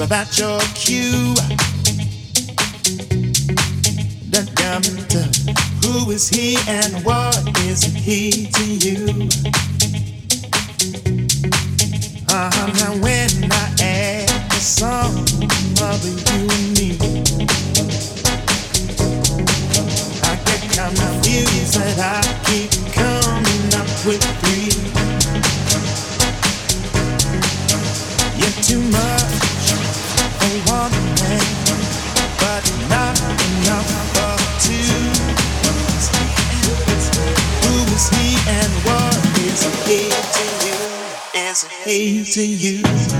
About your cue. The who is he and what is he to you? Uh-huh, when I add the of you and me, I get that I keep up with. hating you.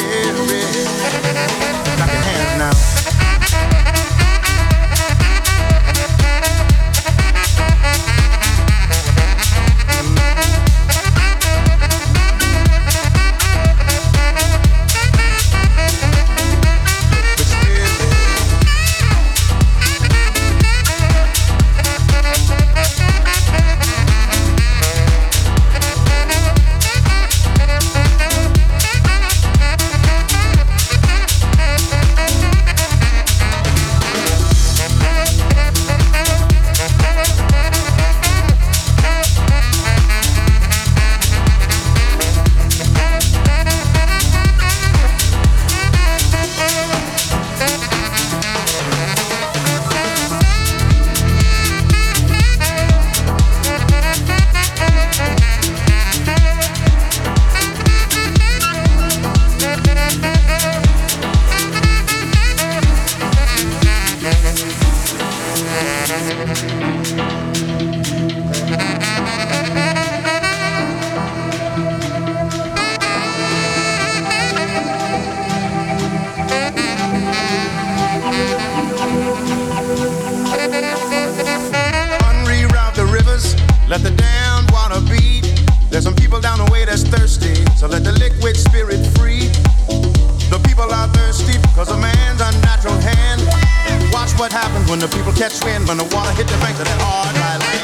When the people catch wind, when the water hit the bank, of that hard right line.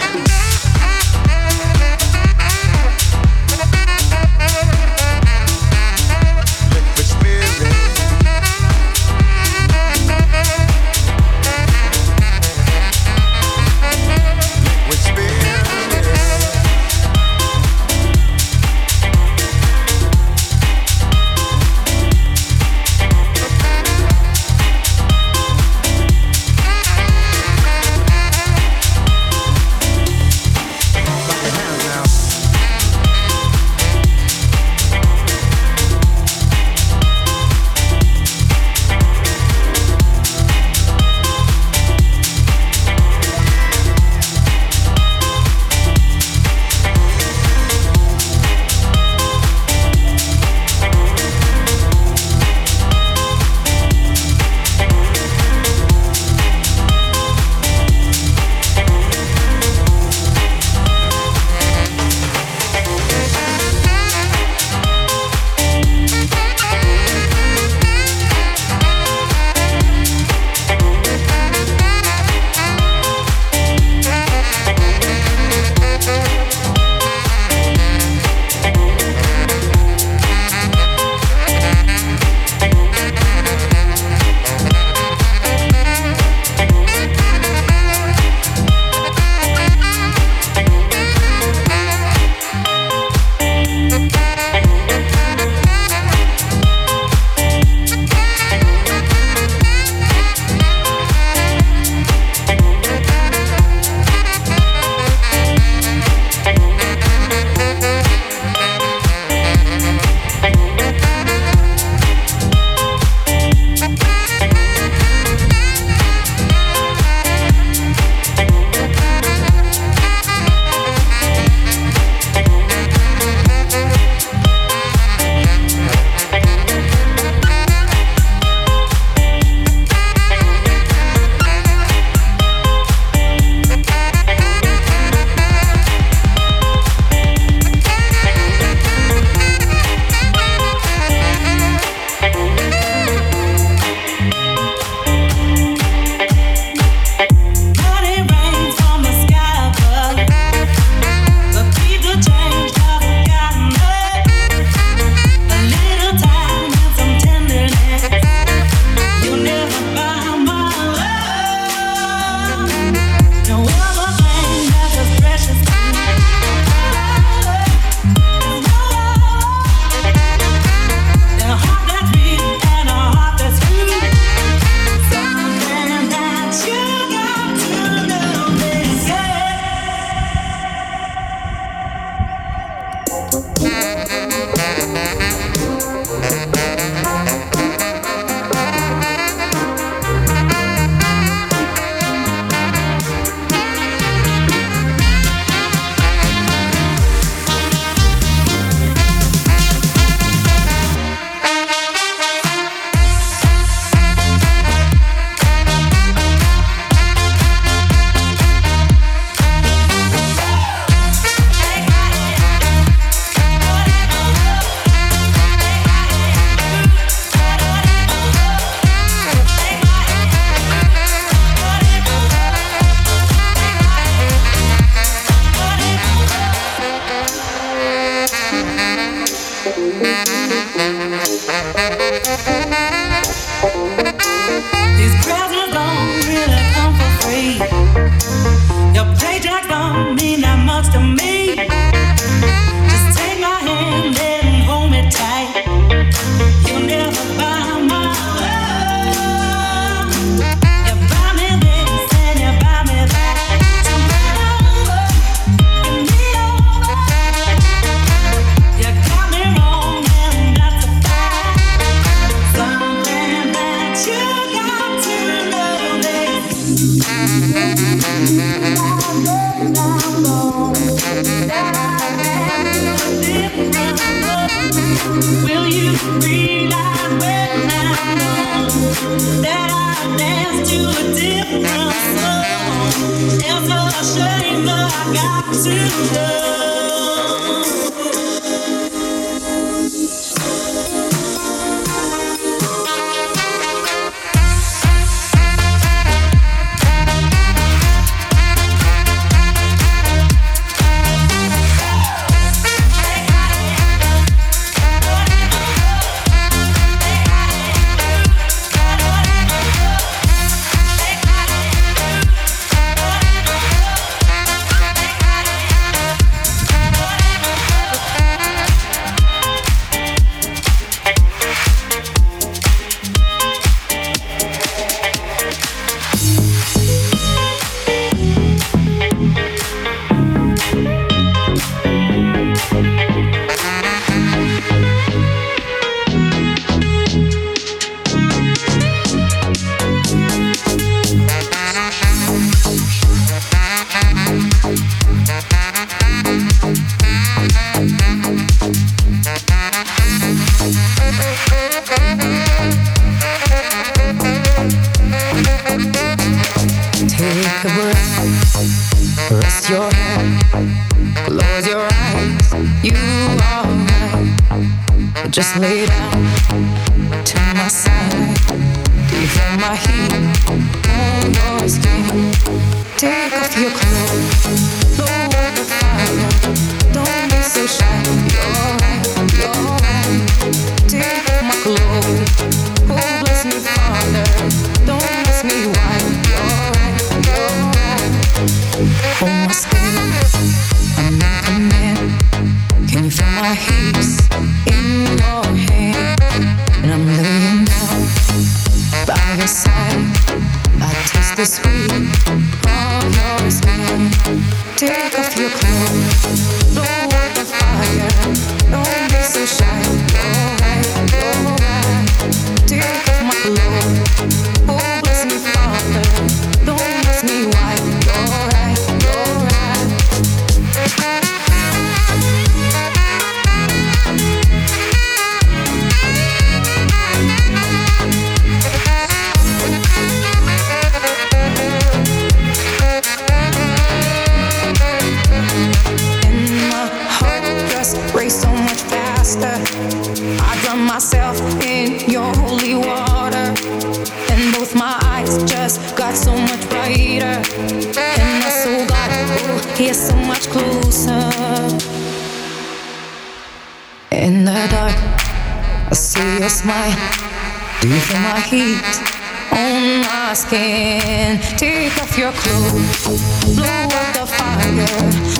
On my skin? Take off your clothes, blow up the fire.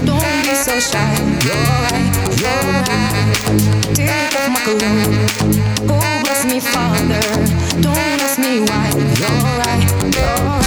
Don't be so shy. You're right, you're right. Take off my clothes. Oh, bless me, Father. Don't ask me why. You're right, you're right.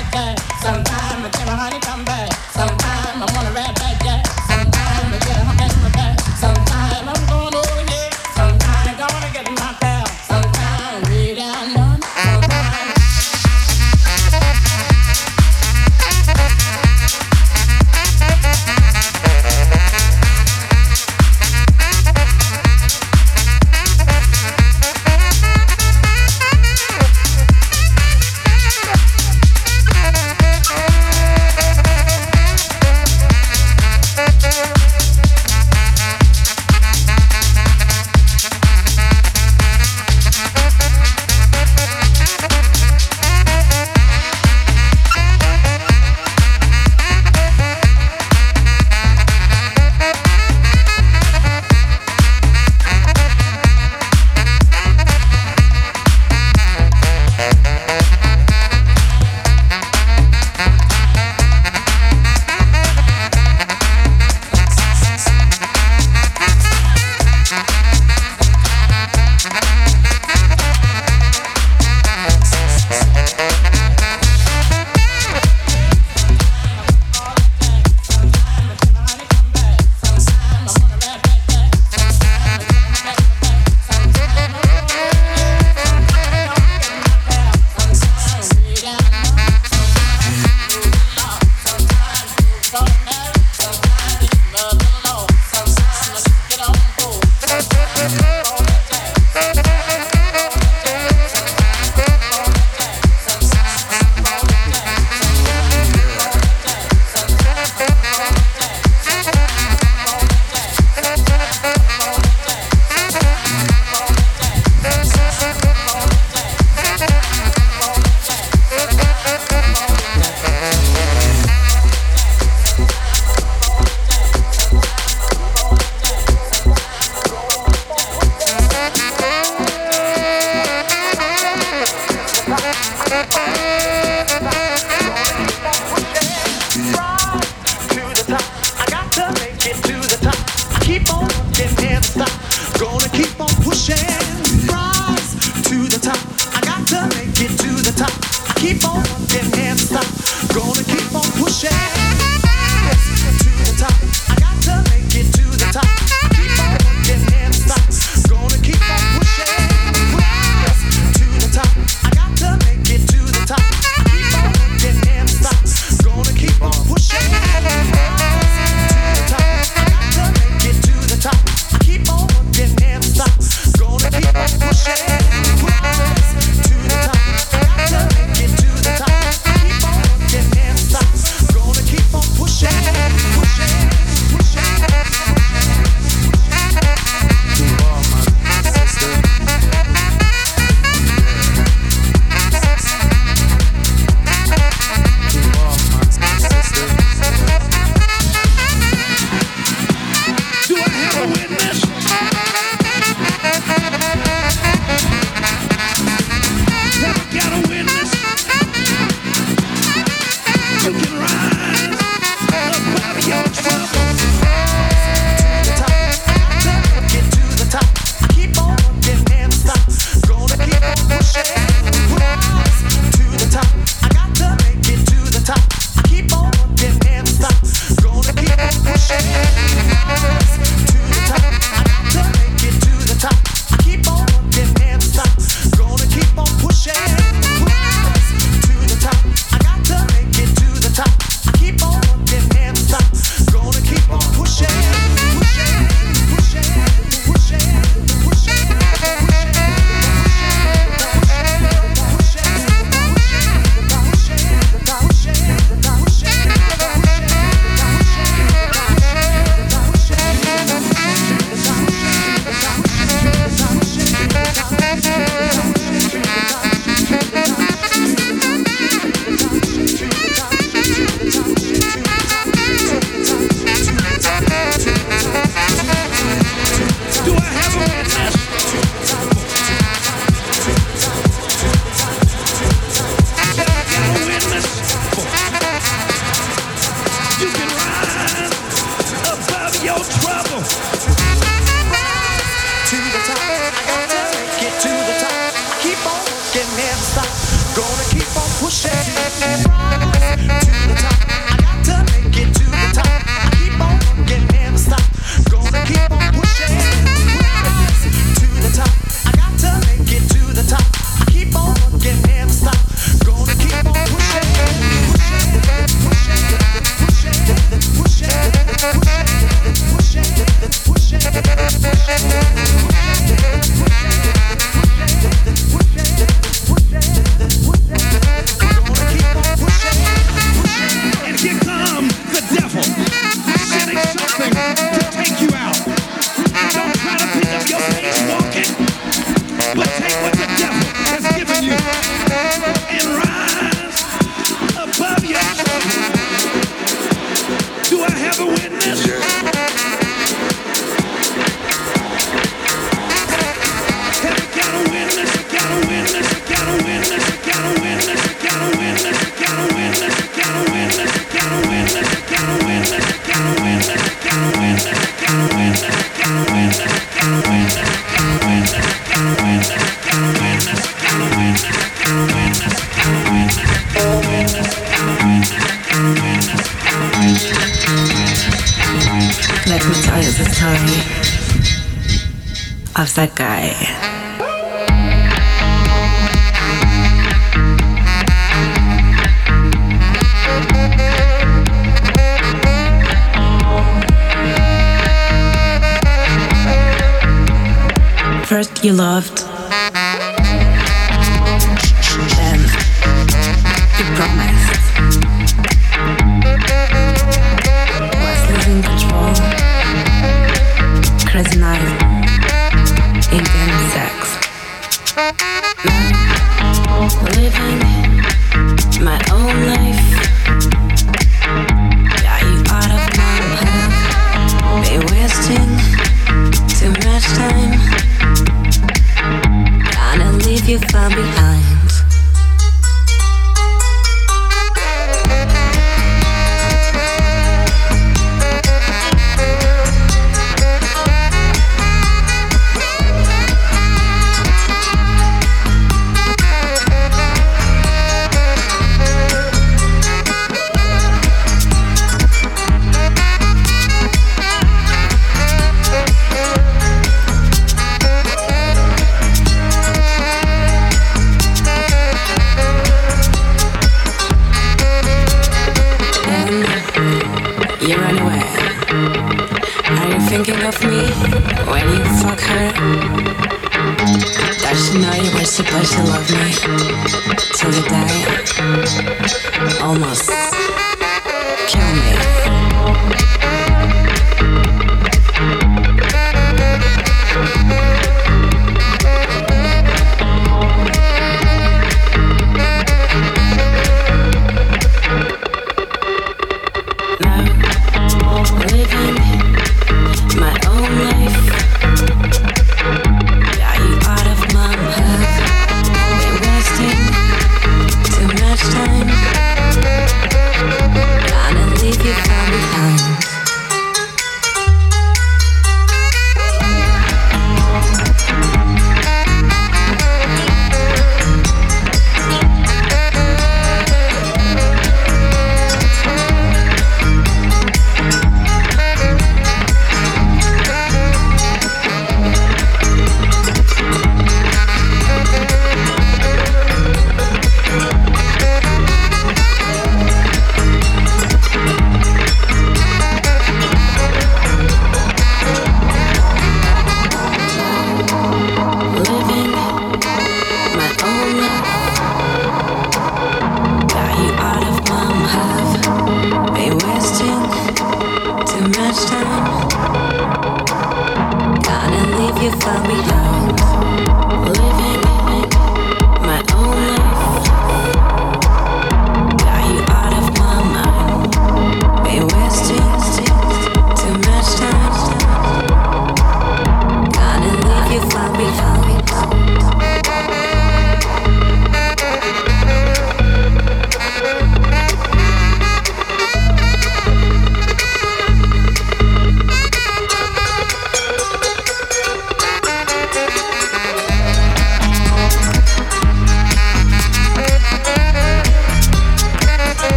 you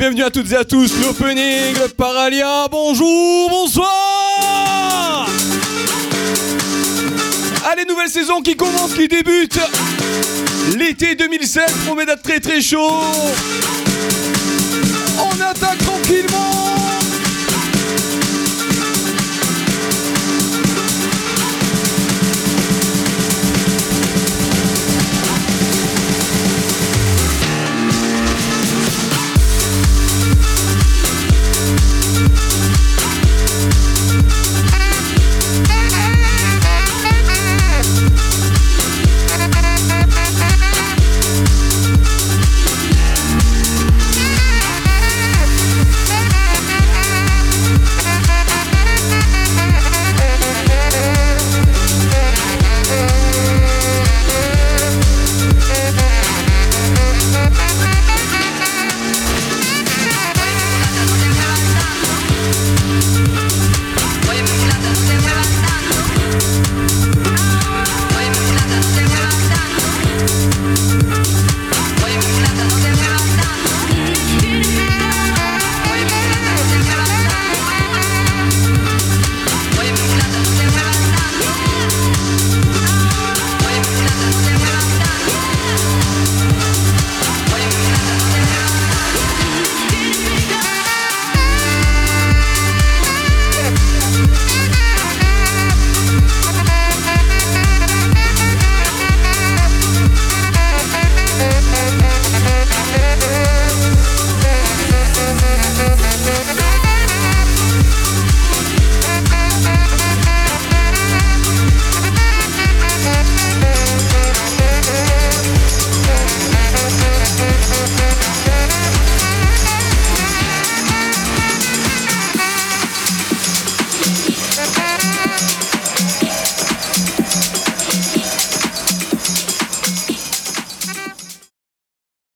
bienvenue à toutes et à tous, l'opening, le Paralia, bonjour, bonsoir. Allez, nouvelle saison qui commence, qui débute. L'été 2007 promet d'être très très chaud. On attaque